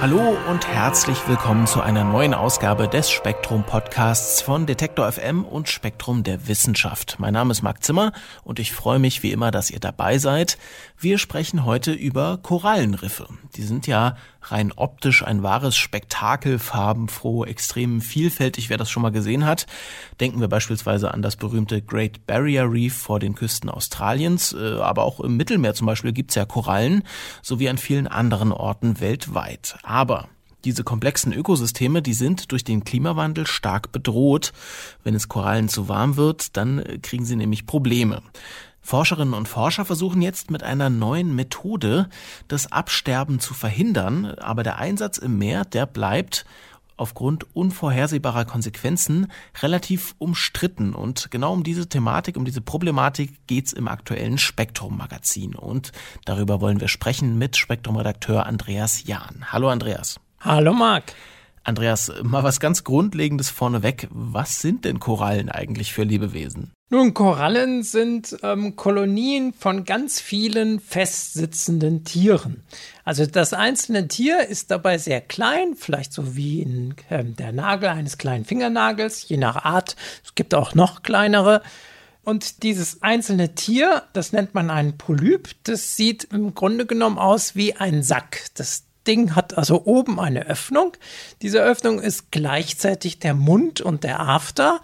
Hallo und herzlich willkommen zu einer neuen Ausgabe des Spektrum Podcasts von Detektor FM und Spektrum der Wissenschaft. Mein Name ist Marc Zimmer und ich freue mich wie immer, dass ihr dabei seid. Wir sprechen heute über Korallenriffe. Die sind ja rein optisch ein wahres Spektakel, farbenfroh, extrem vielfältig, wer das schon mal gesehen hat. Denken wir beispielsweise an das berühmte Great Barrier Reef vor den Küsten Australiens, äh, aber auch im Mittelmeer zum Beispiel gibt's ja Korallen, sowie an vielen anderen Orten weltweit. Aber diese komplexen Ökosysteme, die sind durch den Klimawandel stark bedroht. Wenn es Korallen zu warm wird, dann äh, kriegen sie nämlich Probleme. Forscherinnen und Forscher versuchen jetzt mit einer neuen Methode das Absterben zu verhindern, aber der Einsatz im Meer, der bleibt aufgrund unvorhersehbarer Konsequenzen relativ umstritten. Und genau um diese Thematik, um diese Problematik geht's im aktuellen Spektrum-Magazin. Und darüber wollen wir sprechen mit Spektrum-Redakteur Andreas Jahn. Hallo Andreas. Hallo Marc. Andreas, mal was ganz Grundlegendes vorneweg. Was sind denn Korallen eigentlich für Lebewesen? Nun, Korallen sind ähm, Kolonien von ganz vielen festsitzenden Tieren. Also das einzelne Tier ist dabei sehr klein, vielleicht so wie in, äh, der Nagel eines kleinen Fingernagels, je nach Art. Es gibt auch noch kleinere. Und dieses einzelne Tier, das nennt man einen Polyp, das sieht im Grunde genommen aus wie ein Sack. Das Ding hat also oben eine Öffnung. Diese Öffnung ist gleichzeitig der Mund und der After.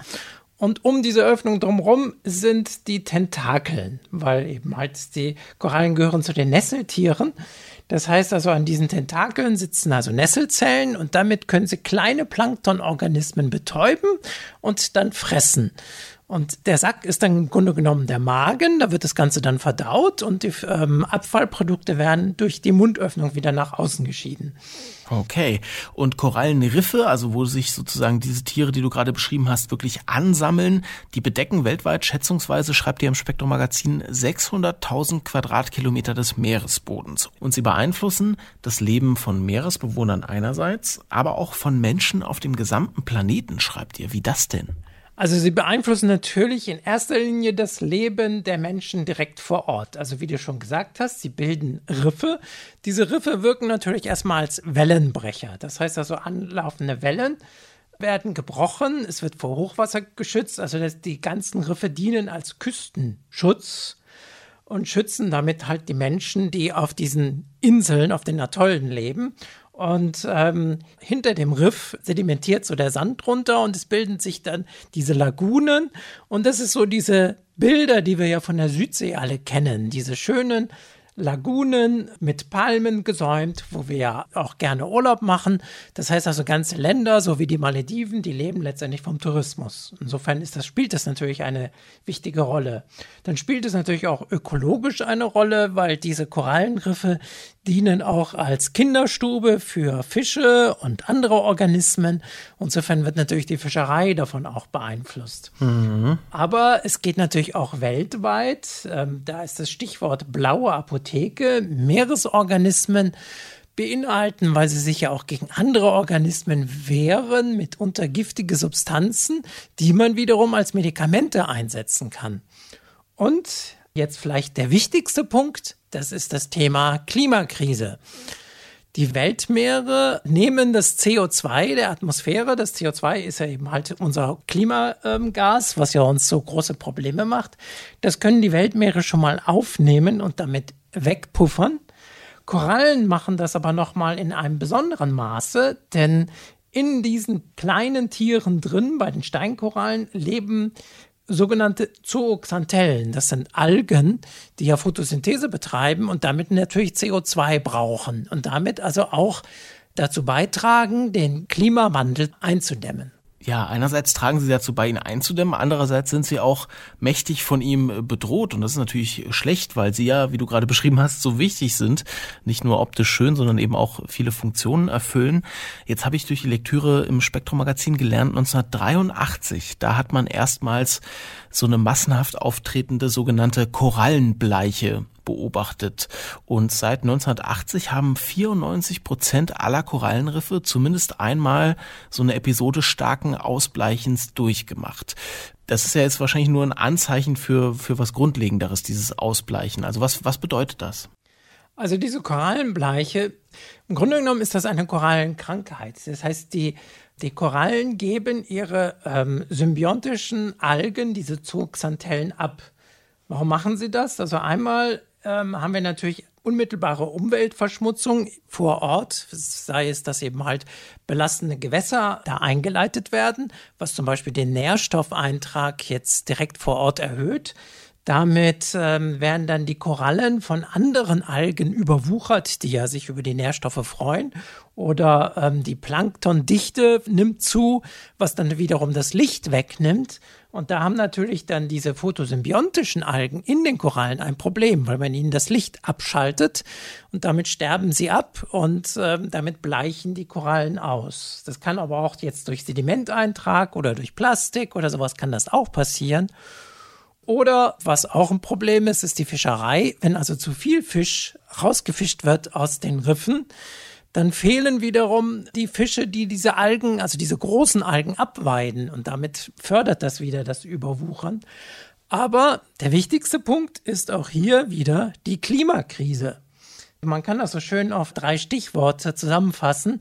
Und um diese Öffnung drumherum sind die Tentakeln, weil eben halt die Korallen gehören zu den Nesseltieren. Das heißt also, an diesen Tentakeln sitzen also Nesselzellen und damit können sie kleine Planktonorganismen betäuben und dann fressen. Und der Sack ist dann im Grunde genommen der Magen, da wird das Ganze dann verdaut und die ähm, Abfallprodukte werden durch die Mundöffnung wieder nach außen geschieden. Okay. Und Korallenriffe, also wo sich sozusagen diese Tiere, die du gerade beschrieben hast, wirklich ansammeln, die bedecken weltweit schätzungsweise, schreibt ihr im Spektrum Magazin, 600.000 Quadratkilometer des Meeresbodens. Und sie beeinflussen das Leben von Meeresbewohnern einerseits, aber auch von Menschen auf dem gesamten Planeten, schreibt ihr. Wie das denn? Also sie beeinflussen natürlich in erster Linie das Leben der Menschen direkt vor Ort. Also wie du schon gesagt hast, sie bilden Riffe. Diese Riffe wirken natürlich erstmal als Wellenbrecher. Das heißt also anlaufende Wellen werden gebrochen. Es wird vor Hochwasser geschützt. Also die ganzen Riffe dienen als Küstenschutz und schützen damit halt die Menschen, die auf diesen Inseln, auf den Atollen leben. Und ähm, hinter dem Riff sedimentiert so der Sand drunter und es bilden sich dann diese Lagunen. Und das ist so diese Bilder, die wir ja von der Südsee alle kennen. Diese schönen Lagunen mit Palmen gesäumt, wo wir ja auch gerne Urlaub machen. Das heißt also ganze Länder, so wie die Malediven, die leben letztendlich vom Tourismus. Insofern ist das, spielt das natürlich eine wichtige Rolle. Dann spielt es natürlich auch ökologisch eine Rolle, weil diese Korallenriffe dienen auch als Kinderstube für Fische und andere Organismen. Insofern wird natürlich die Fischerei davon auch beeinflusst. Mhm. Aber es geht natürlich auch weltweit. Ähm, da ist das Stichwort blaue Apotheke Apotheke Meeresorganismen beinhalten, weil sie sich ja auch gegen andere Organismen wehren, mitunter giftige Substanzen, die man wiederum als Medikamente einsetzen kann. Und jetzt vielleicht der wichtigste Punkt, das ist das Thema Klimakrise. Die Weltmeere nehmen das CO2 der Atmosphäre, das CO2 ist ja eben halt unser Klimagas, was ja uns so große Probleme macht. Das können die Weltmeere schon mal aufnehmen und damit wegpuffern. Korallen machen das aber noch mal in einem besonderen Maße, denn in diesen kleinen Tieren drin, bei den Steinkorallen, leben sogenannte Zooxanthellen. Das sind Algen, die ja Photosynthese betreiben und damit natürlich CO2 brauchen und damit also auch dazu beitragen, den Klimawandel einzudämmen. Ja, einerseits tragen sie dazu bei, ihn einzudämmen, andererseits sind sie auch mächtig von ihm äh, bedroht. Und das ist natürlich schlecht, weil sie ja, wie du gerade beschrieben hast, so wichtig sind. Nicht nur optisch schön, sondern eben auch viele Funktionen erfüllen. Jetzt habe ich durch die Lektüre im Spektrum-Magazin gelernt, 1983, da hat man erstmals so eine massenhaft auftretende sogenannte Korallenbleiche beobachtet. Und seit 1980 haben 94 Prozent aller Korallenriffe zumindest einmal so eine Episode starken Ausbleichens durchgemacht. Das ist ja jetzt wahrscheinlich nur ein Anzeichen für, für was Grundlegenderes, dieses Ausbleichen. Also was, was bedeutet das? Also diese Korallenbleiche, im Grunde genommen ist das eine Korallenkrankheit. Das heißt, die, die Korallen geben ihre ähm, symbiontischen Algen, diese Zooxanthellen, ab. Warum machen sie das? Also einmal ähm, haben wir natürlich unmittelbare Umweltverschmutzung vor Ort, sei es, dass eben halt belastende Gewässer da eingeleitet werden, was zum Beispiel den Nährstoffeintrag jetzt direkt vor Ort erhöht. Damit ähm, werden dann die Korallen von anderen Algen überwuchert, die ja sich über die Nährstoffe freuen. Oder ähm, die Planktondichte nimmt zu, was dann wiederum das Licht wegnimmt. Und da haben natürlich dann diese photosymbiotischen Algen in den Korallen ein Problem, weil man ihnen das Licht abschaltet und damit sterben sie ab und äh, damit bleichen die Korallen aus. Das kann aber auch jetzt durch Sedimenteintrag oder durch Plastik oder sowas kann das auch passieren. Oder was auch ein Problem ist, ist die Fischerei. Wenn also zu viel Fisch rausgefischt wird aus den Riffen, dann fehlen wiederum die Fische, die diese Algen, also diese großen Algen abweiden und damit fördert das wieder das Überwuchern. Aber der wichtigste Punkt ist auch hier wieder die Klimakrise. Man kann das so schön auf drei Stichworte zusammenfassen.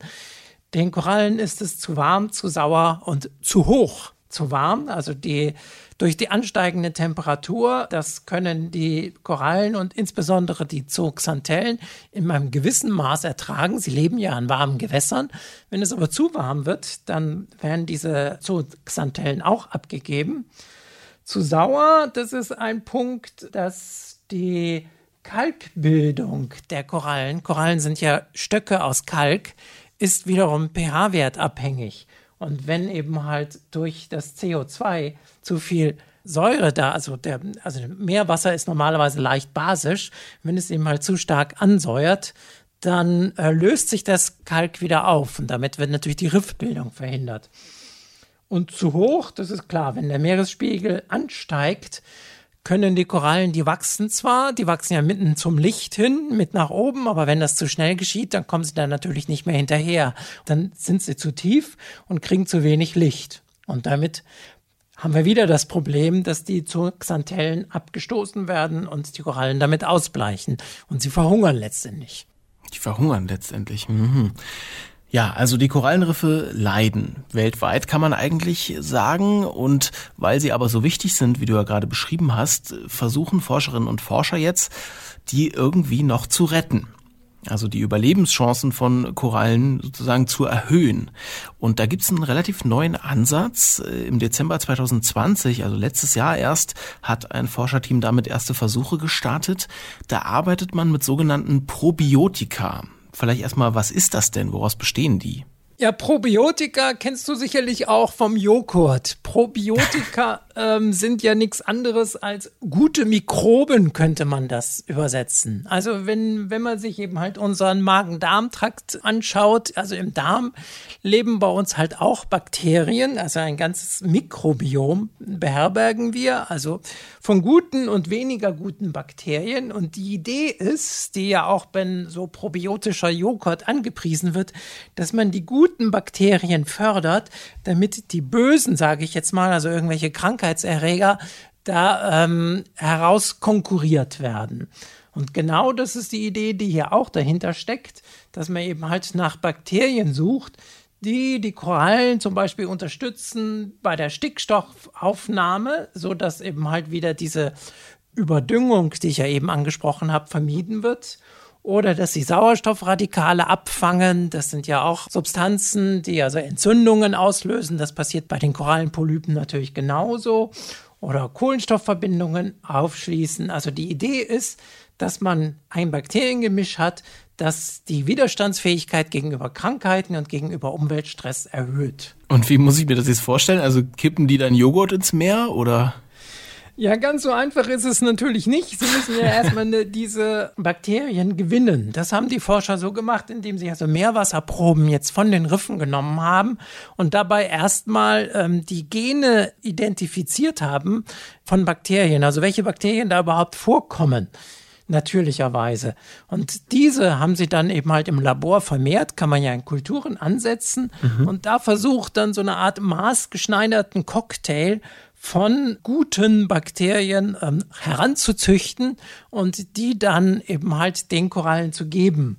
Den Korallen ist es zu warm, zu sauer und zu hoch. Zu warm, also die durch die ansteigende Temperatur, das können die Korallen und insbesondere die Zooxanthellen in einem gewissen Maß ertragen. Sie leben ja an warmen Gewässern. Wenn es aber zu warm wird, dann werden diese Zooxanthellen auch abgegeben. Zu sauer, das ist ein Punkt, dass die Kalkbildung der Korallen, Korallen sind ja Stöcke aus Kalk, ist wiederum pH-Wert abhängig. Und wenn eben halt durch das CO2 zu viel Säure da, also der, also Meerwasser ist normalerweise leicht basisch, wenn es eben halt zu stark ansäuert, dann äh, löst sich das Kalk wieder auf und damit wird natürlich die Riffbildung verhindert. Und zu hoch, das ist klar, wenn der Meeresspiegel ansteigt, können die Korallen, die wachsen zwar, die wachsen ja mitten zum Licht hin, mit nach oben, aber wenn das zu schnell geschieht, dann kommen sie dann natürlich nicht mehr hinterher. Dann sind sie zu tief und kriegen zu wenig Licht. Und damit haben wir wieder das Problem, dass die Zooxanthellen abgestoßen werden und die Korallen damit ausbleichen und sie verhungern letztendlich. Die verhungern letztendlich. Mhm. Ja, also die Korallenriffe leiden. Weltweit kann man eigentlich sagen. Und weil sie aber so wichtig sind, wie du ja gerade beschrieben hast, versuchen Forscherinnen und Forscher jetzt, die irgendwie noch zu retten. Also die Überlebenschancen von Korallen sozusagen zu erhöhen. Und da gibt's einen relativ neuen Ansatz. Im Dezember 2020, also letztes Jahr erst, hat ein Forscherteam damit erste Versuche gestartet. Da arbeitet man mit sogenannten Probiotika. Vielleicht erstmal, was ist das denn? Woraus bestehen die? Ja, Probiotika kennst du sicherlich auch vom Joghurt. Probiotika ähm, sind ja nichts anderes als gute Mikroben, könnte man das übersetzen. Also wenn, wenn man sich eben halt unseren Magen-Darm-Trakt anschaut, also im Darm leben bei uns halt auch Bakterien, also ein ganzes Mikrobiom beherbergen wir, also von guten und weniger guten Bakterien. Und die Idee ist, die ja auch wenn so probiotischer Joghurt angepriesen wird, dass man die guten Bakterien fördert, damit die bösen, sage ich jetzt mal, also irgendwelche Krankheitserreger, da ähm, heraus konkurriert werden. Und genau das ist die Idee, die hier auch dahinter steckt, dass man eben halt nach Bakterien sucht, die die Korallen zum Beispiel unterstützen bei der Stickstoffaufnahme, so dass eben halt wieder diese Überdüngung, die ich ja eben angesprochen habe, vermieden wird. Oder dass sie Sauerstoffradikale abfangen. Das sind ja auch Substanzen, die also Entzündungen auslösen. Das passiert bei den Korallenpolypen natürlich genauso. oder Kohlenstoffverbindungen aufschließen. Also die Idee ist, dass man ein Bakteriengemisch hat, das die Widerstandsfähigkeit gegenüber Krankheiten und gegenüber Umweltstress erhöht. Und wie muss ich mir das jetzt vorstellen? Also kippen die dann Joghurt ins Meer oder? Ja, ganz so einfach ist es natürlich nicht. Sie müssen ja erstmal ne, diese Bakterien gewinnen. Das haben die Forscher so gemacht, indem sie also Meerwasserproben jetzt von den Riffen genommen haben und dabei erstmal ähm, die Gene identifiziert haben von Bakterien, also welche Bakterien da überhaupt vorkommen natürlicherweise. Und diese haben sie dann eben halt im Labor vermehrt, kann man ja in Kulturen ansetzen mhm. und da versucht dann so eine Art maßgeschneiderten Cocktail von guten Bakterien ähm, heranzuzüchten und die dann eben halt den Korallen zu geben.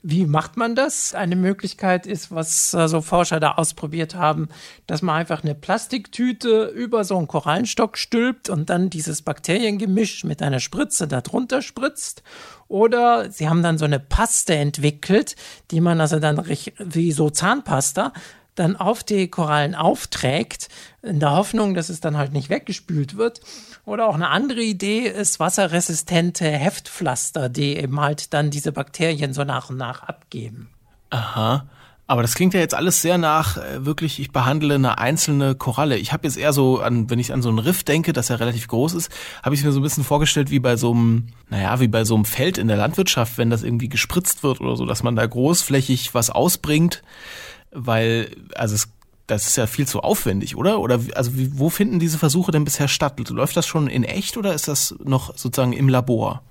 Wie macht man das? Eine Möglichkeit ist, was äh, so Forscher da ausprobiert haben, dass man einfach eine Plastiktüte über so einen Korallenstock stülpt und dann dieses Bakteriengemisch mit einer Spritze darunter spritzt. Oder sie haben dann so eine Paste entwickelt, die man also dann wie so Zahnpasta dann auf die Korallen aufträgt, in der Hoffnung, dass es dann halt nicht weggespült wird. Oder auch eine andere Idee ist wasserresistente Heftpflaster, die eben halt dann diese Bakterien so nach und nach abgeben. Aha. Aber das klingt ja jetzt alles sehr nach äh, wirklich, ich behandle eine einzelne Koralle. Ich habe jetzt eher so an, wenn ich an so einen Riff denke, das ja relativ groß ist, habe ich mir so ein bisschen vorgestellt wie bei so einem, naja, wie bei so einem Feld in der Landwirtschaft, wenn das irgendwie gespritzt wird oder so, dass man da großflächig was ausbringt weil, also es, das ist ja viel zu aufwendig, oder? Oder also wie, wo finden diese Versuche denn bisher statt? Läuft das schon in echt oder ist das noch sozusagen im Labor?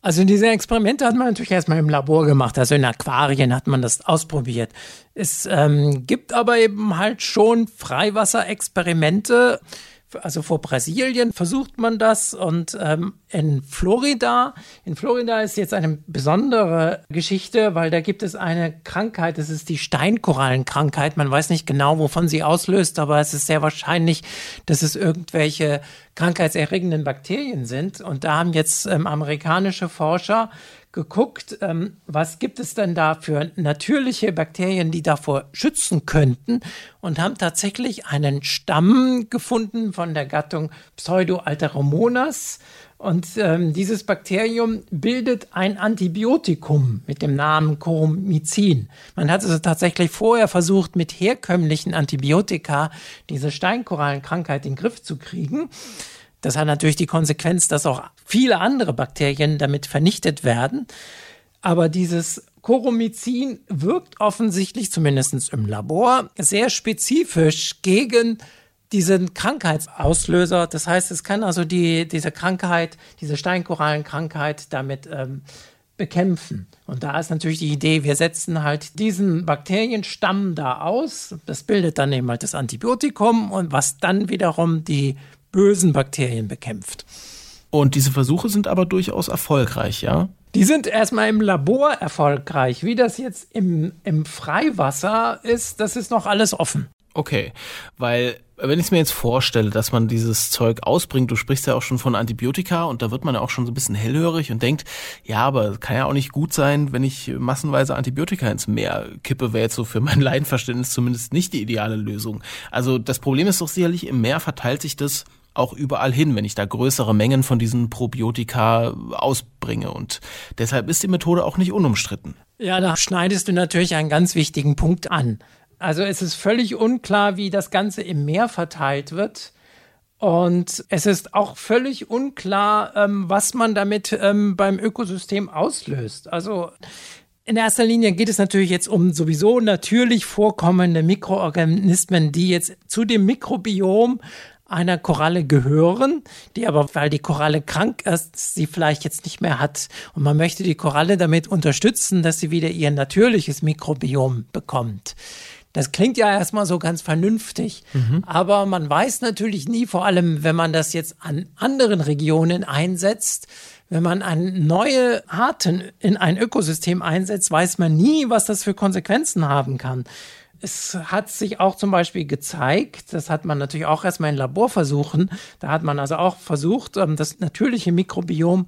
Also diese Experimente hat man natürlich erstmal im Labor gemacht, also in Aquarien hat man das ausprobiert. Es ähm, gibt aber eben halt schon Freiwasserexperimente, also vor Brasilien versucht man das und ähm, in Florida, in Florida ist jetzt eine besondere Geschichte, weil da gibt es eine Krankheit, das ist die Steinkorallenkrankheit. Man weiß nicht genau, wovon sie auslöst, aber es ist sehr wahrscheinlich, dass es irgendwelche krankheitserregenden Bakterien sind. Und da haben jetzt ähm, amerikanische Forscher geguckt, ähm, was gibt es denn da für natürliche Bakterien, die davor schützen könnten und haben tatsächlich einen Stamm gefunden von der Gattung Pseudoalteromonas. Und ähm, dieses Bakterium bildet ein Antibiotikum mit dem Namen Coromycin. Man hat also tatsächlich vorher versucht, mit herkömmlichen Antibiotika diese Steinkorallenkrankheit in den Griff zu kriegen. Das hat natürlich die Konsequenz, dass auch viele andere Bakterien damit vernichtet werden. Aber dieses Coromycin wirkt offensichtlich, zumindest im Labor, sehr spezifisch gegen diesen Krankheitsauslöser. Das heißt, es kann also die, diese Krankheit, diese Steinkorallenkrankheit damit ähm, bekämpfen. Und da ist natürlich die Idee, wir setzen halt diesen Bakterienstamm da aus. Das bildet dann eben halt das Antibiotikum und was dann wiederum die bösen Bakterien bekämpft. Und diese Versuche sind aber durchaus erfolgreich, ja? Die sind erstmal im Labor erfolgreich. Wie das jetzt im, im Freiwasser ist, das ist noch alles offen. Okay, weil wenn ich es mir jetzt vorstelle, dass man dieses Zeug ausbringt, du sprichst ja auch schon von Antibiotika und da wird man ja auch schon so ein bisschen hellhörig und denkt, ja, aber kann ja auch nicht gut sein, wenn ich massenweise Antibiotika ins Meer kippe, wäre jetzt so für mein Laienverständnis zumindest nicht die ideale Lösung. Also das Problem ist doch sicherlich, im Meer verteilt sich das auch überall hin, wenn ich da größere Mengen von diesen Probiotika ausbringe. Und deshalb ist die Methode auch nicht unumstritten. Ja, da schneidest du natürlich einen ganz wichtigen Punkt an. Also es ist völlig unklar, wie das Ganze im Meer verteilt wird. Und es ist auch völlig unklar, ähm, was man damit ähm, beim Ökosystem auslöst. Also in erster Linie geht es natürlich jetzt um sowieso natürlich vorkommende Mikroorganismen, die jetzt zu dem Mikrobiom einer Koralle gehören, die aber, weil die Koralle krank ist, sie vielleicht jetzt nicht mehr hat. Und man möchte die Koralle damit unterstützen, dass sie wieder ihr natürliches Mikrobiom bekommt. Das klingt ja erstmal so ganz vernünftig, mhm. aber man weiß natürlich nie, vor allem wenn man das jetzt an anderen Regionen einsetzt, wenn man an neue Arten in ein Ökosystem einsetzt, weiß man nie, was das für Konsequenzen haben kann. Es hat sich auch zum Beispiel gezeigt, das hat man natürlich auch erstmal in Laborversuchen, da hat man also auch versucht, ähm, das natürliche Mikrobiom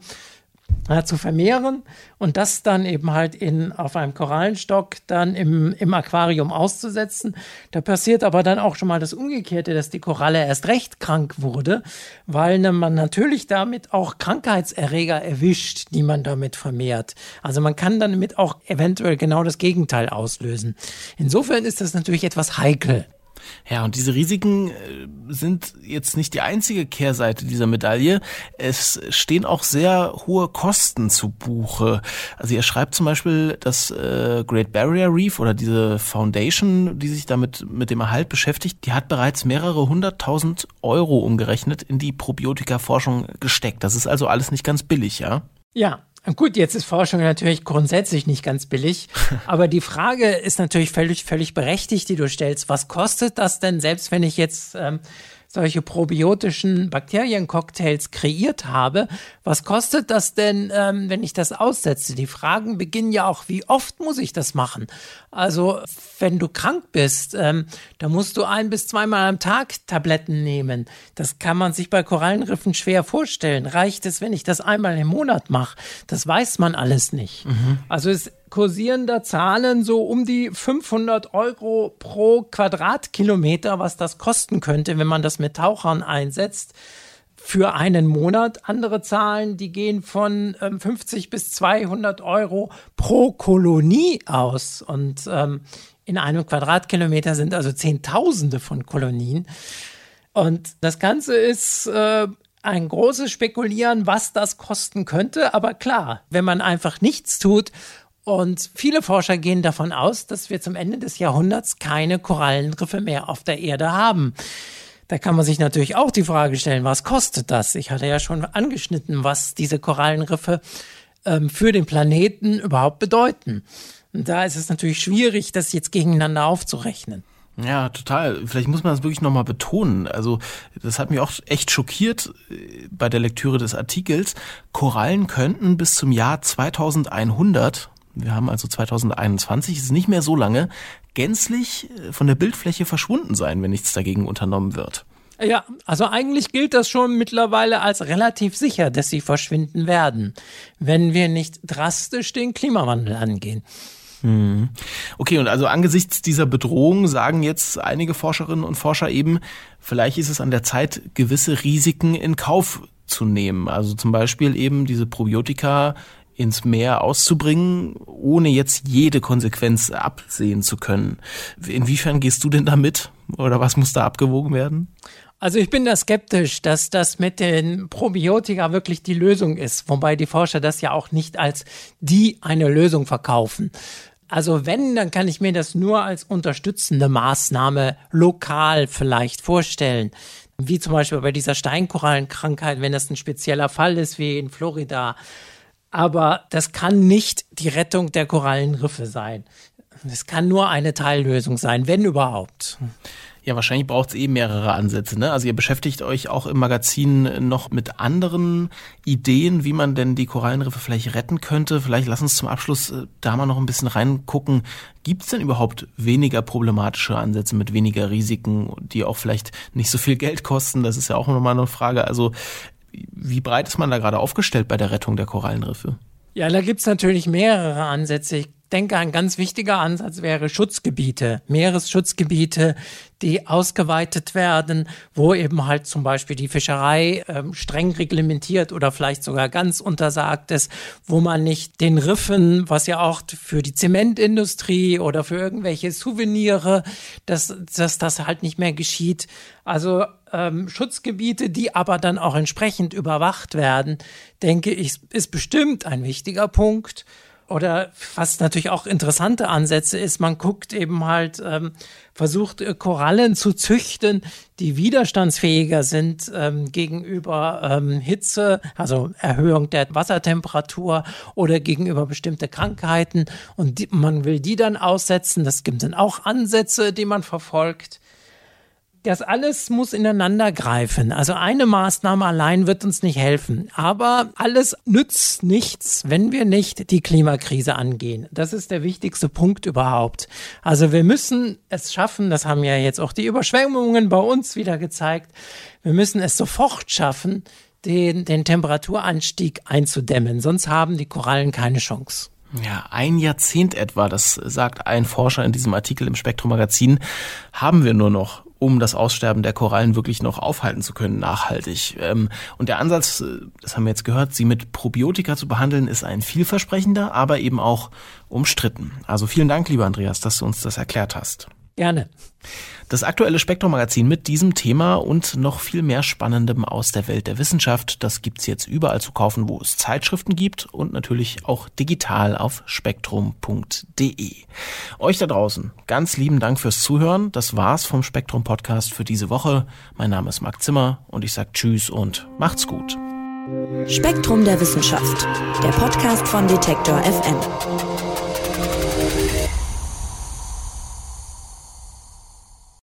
ja, zu vermehren und das dann eben halt in, auf einem Korallenstock dann im, im Aquarium auszusetzen. Da passiert aber dann auch schon mal das Umgekehrte, dass die Koralle erst recht krank wurde, weil ne, man natürlich damit auch Krankheitserreger erwischt, die man damit vermehrt. Also man kann damit auch eventuell genau das Gegenteil auslösen. Insofern ist das natürlich etwas heikel. Ja, und diese Risiken äh, sind jetzt nicht die einzige Kehrseite dieser Medaille. Es stehen auch sehr hohe Kosten zu Buche. Also er schreibt zum Beispiel, dass äh, Great Barrier Reef oder diese Foundation, die sich damit mit dem Erhalt beschäftigt, die hat bereits mehrere hunderttausend Euro umgerechnet in die Probiotika-Forschung gesteckt. Das ist also alles nicht ganz billig, ja? Ja, Gut, jetzt ist Forschung natürlich grundsätzlich nicht ganz billig, aber die Frage ist natürlich völlig, völlig berechtigt, die du stellst. Was kostet das denn, selbst wenn ich jetzt ähm, solche probiotischen Bakteriencocktails kreiert habe. Was kostet das denn, ähm, wenn ich das aussetze? Die Fragen beginnen ja auch, wie oft muss ich das machen? Also, wenn du krank bist, ähm, da musst du ein bis zweimal am Tag Tabletten nehmen. Das kann man sich bei Korallenriffen schwer vorstellen. Reicht es, wenn ich das einmal im Monat mache? Das weiß man alles nicht. Mhm. Also es kursieren da Zahlen so um die 500 Euro pro Quadratkilometer, was das kosten könnte, wenn man das mit Tauchern einsetzt für einen Monat. Andere Zahlen, die gehen von ähm, 50 bis 200 Euro pro Kolonie aus. Und ähm, in einem Quadratkilometer sind also Zehntausende von Kolonien. Und das Ganze ist äh, ein großes Spekulieren, was das kosten könnte. Aber klar, wenn man einfach nichts tut und viele Forscher gehen davon aus, dass wir zum Ende des Jahrhunderts keine Korallenriffe mehr auf der Erde haben. Da kann man sich natürlich auch die Frage stellen, was kostet das? Ich hatte ja schon angeschnitten, was diese Korallenriffe ähm, für den Planeten überhaupt bedeuten. Und da ist es natürlich schwierig, das jetzt gegeneinander aufzurechnen. Ja, total. Vielleicht muss man das wirklich nochmal betonen. Also, das hat mich auch echt schockiert äh, bei der Lektüre des Artikels. Korallen könnten bis zum Jahr 2100 wir haben also 2021, ist nicht mehr so lange, gänzlich äh, von der Bildfläche verschwunden sein, wenn nichts dagegen unternommen wird. Ja, also eigentlich gilt das schon mittlerweile als relativ sicher, dass sie verschwinden werden, wenn wir nicht drastisch den Klimawandel angehen. Hm. Okay, und also angesichts dieser Bedrohung sagen jetzt einige Forscherinnen und Forscher eben, vielleicht ist es an der Zeit, gewisse Risiken in Kauf zu nehmen. Also zum Beispiel eben diese Probiotika ins Meer auszubringen, ohne jetzt jede Konsequenz absehen zu können. Inwiefern gehst du denn damit oder was muss da abgewogen werden? Also ich bin da skeptisch, dass das mit den Probiotika wirklich die Lösung ist, wobei die Forscher das ja auch nicht als die eine Lösung verkaufen. Also wenn, dann kann ich mir das nur als unterstützende Maßnahme lokal vielleicht vorstellen. Wie zum Beispiel bei dieser Steinkorallenkrankheit, wenn das ein spezieller Fall ist, wie in Florida aber das kann nicht die Rettung der Korallenriffe sein. Es kann nur eine Teillösung sein, wenn überhaupt. Ja, wahrscheinlich braucht es eh mehrere Ansätze. Ne? Also ihr beschäftigt euch auch im Magazin noch mit anderen Ideen, wie man denn die Korallenriffe vielleicht retten könnte. Vielleicht lass uns zum Abschluss äh, da mal noch ein bisschen reingucken. Gibt es denn überhaupt weniger problematische Ansätze mit weniger Risiken, die auch vielleicht nicht so viel Geld kosten? Das ist ja auch nochmal eine Frage. Also wie breit ist man da gerade aufgestellt bei der Rettung der Korallenriffe? Ja, da gibt es natürlich mehrere Ansätze. Ich denke, ein ganz wichtiger Ansatz wäre Schutzgebiete, Meeresschutzgebiete, die ausgeweitet werden, wo eben halt zum Beispiel die Fischerei ähm, streng reglementiert oder vielleicht sogar ganz untersagt ist, wo man nicht den Riffen, was ja auch für die Zementindustrie oder für irgendwelche Souvenire, dass, dass das halt nicht mehr geschieht. Also ähm, Schutzgebiete, die aber dann auch entsprechend überwacht werden, denke ich, ist bestimmt ein wichtiger Punkt. Oder was natürlich auch interessante Ansätze ist, man guckt eben halt, ähm, versucht äh, Korallen zu züchten, die widerstandsfähiger sind ähm, gegenüber ähm, Hitze, also Erhöhung der Wassertemperatur oder gegenüber bestimmte Krankheiten. Und die, man will die dann aussetzen. Das gibt dann auch Ansätze, die man verfolgt das alles muss ineinander greifen. Also eine Maßnahme allein wird uns nicht helfen. Aber alles nützt nichts, wenn wir nicht die Klimakrise angehen. Das ist der wichtigste Punkt überhaupt. Also wir müssen es schaffen, das haben ja jetzt auch die Überschwemmungen bei uns wieder gezeigt, wir müssen es sofort schaffen, den, den Temperaturanstieg einzudämmen. Sonst haben die Korallen keine Chance. Ja, ein Jahrzehnt etwa, das sagt ein Forscher in diesem Artikel im Spektrum Magazin, haben wir nur noch, um das Aussterben der Korallen wirklich noch aufhalten zu können, nachhaltig. Ähm, und der Ansatz, äh, das haben wir jetzt gehört, sie mit Probiotika zu behandeln, ist ein vielversprechender, aber eben auch umstritten. Also vielen Dank, lieber Andreas, dass du uns das erklärt hast. Gerne. Das aktuelle Spektrum-Magazin mit diesem Thema und noch viel mehr Spannendem aus der Welt der Wissenschaft, das gibt's jetzt überall zu kaufen, wo es Zeitschriften gibt und natürlich auch digital auf spektrum.de. Euch da draußen, ganz lieben Dank fürs Zuhören. Das war's vom Spektrum Podcast für diese Woche. Mein Name ist Marc Zimmer und ich sag Tschüss und macht's gut. Spektrum der Wissenschaft, der Podcast von Detektor FM.